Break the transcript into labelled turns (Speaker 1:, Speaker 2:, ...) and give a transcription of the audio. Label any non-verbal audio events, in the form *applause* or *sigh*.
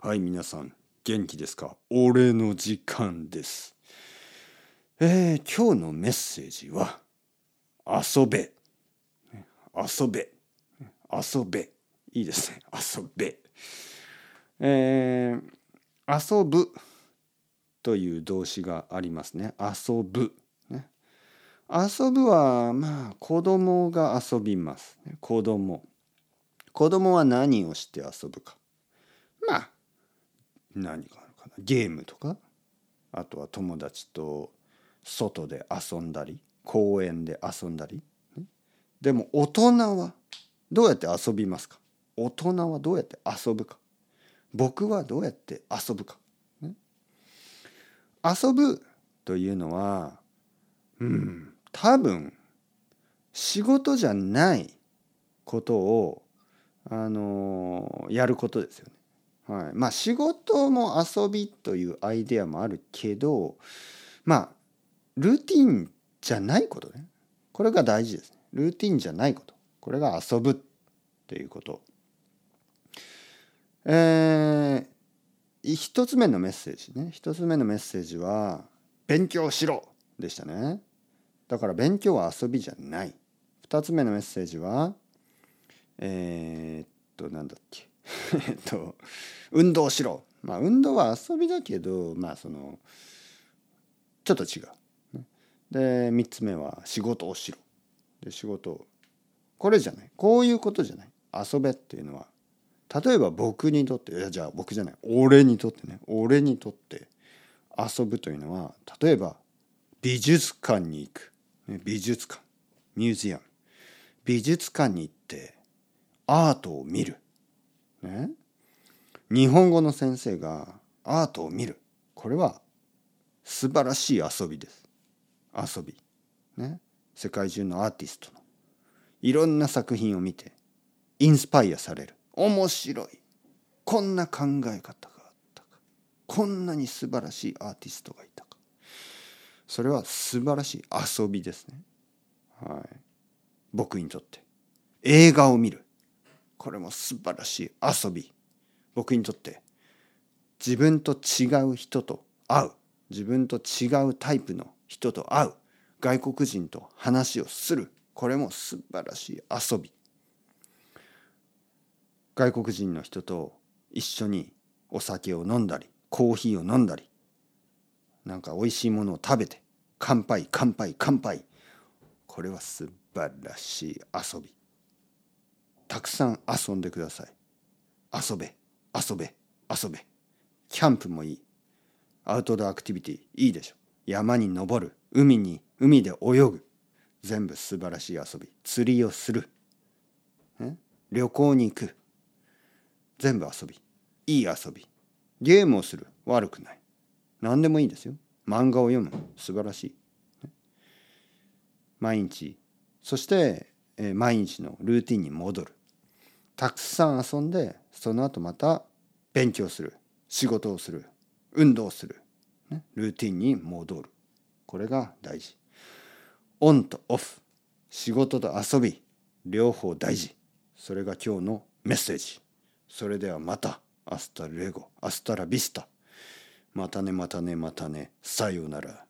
Speaker 1: はい、皆さん、元気ですか？俺の時間です。えー、今日のメッセージは、遊べ。遊べ。遊べ。いいですね。遊べ。えー、遊ぶという動詞がありますね。遊ぶ。ね、遊ぶは、まあ、子供が遊びます。子供。子供は何をして遊ぶか。何があるかな？ゲームとか、あとは友達と外で遊んだり、公園で遊んだり？でも大人はどうやって遊びますか？大人はどうやって遊ぶか？僕はどうやって遊ぶか、遊ぶというのはうん多分仕事じゃないことをあのやることですよね。はい、まあ仕事も遊びというアイデアもあるけどまあルーティンじゃないことねこれが大事ですね。ルーティンじゃないことこれが遊ぶっていうこと。えー、一つ目のメッセージね一つ目のメッセージは「勉強しろ!」でしたね。だから勉強は遊びじゃない。二つ目のメッセージはえー、っとなんだっけ *laughs* えっと運動しろ。まあ運動は遊びだけどまあそのちょっと違う。で3つ目は仕事をしろ。で仕事をこれじゃない。こういうことじゃない。遊べっていうのは例えば僕にとっていやじゃあ僕じゃない。俺にとってね。俺にとって遊ぶというのは例えば美術館に行く、美術館。ミュージアム。美術館に行ってアートを見る、ね、日本語の先生がアートを見る。これは素晴らしい遊びです。遊び。ね。世界中のアーティストの。いろんな作品を見てインスパイアされる。面白い。こんな考え方があったか。こんなに素晴らしいアーティストがいたか。それは素晴らしい遊びですね。はい。僕にとって。映画を見る。これも素晴らしい遊び。僕にとって自分と違う人と会う。自分と違うタイプの人と会う。外国人と話をする。これも素晴らしい遊び。外国人の人と一緒にお酒を飲んだりコーヒーを飲んだりなんか美味しいものを食べて乾杯乾杯乾杯。これは素晴らしい遊び。たくさん遊んでください。遊べ遊べ遊べ。キャンプもいい。アウトドアアクティビティいいでしょ。山に登る海に海で泳ぐ。全部素晴らしい遊び。釣りをする。旅行に行く。全部遊び。いい遊び。ゲームをする。悪くない。何でもいいですよ。漫画を読む。素晴らしい。毎日。そして、えー、毎日のルーティンに戻る。たくさん遊んでその後また勉強する。仕事をする。運動する、ね、ルーティンに戻る。これが大事。オンとオフ。仕事と遊び。両方大事。それが今日のメッセージ。それではまた。 Hasta luego。 Hasta la vista。またねまたねまたね。さようなら。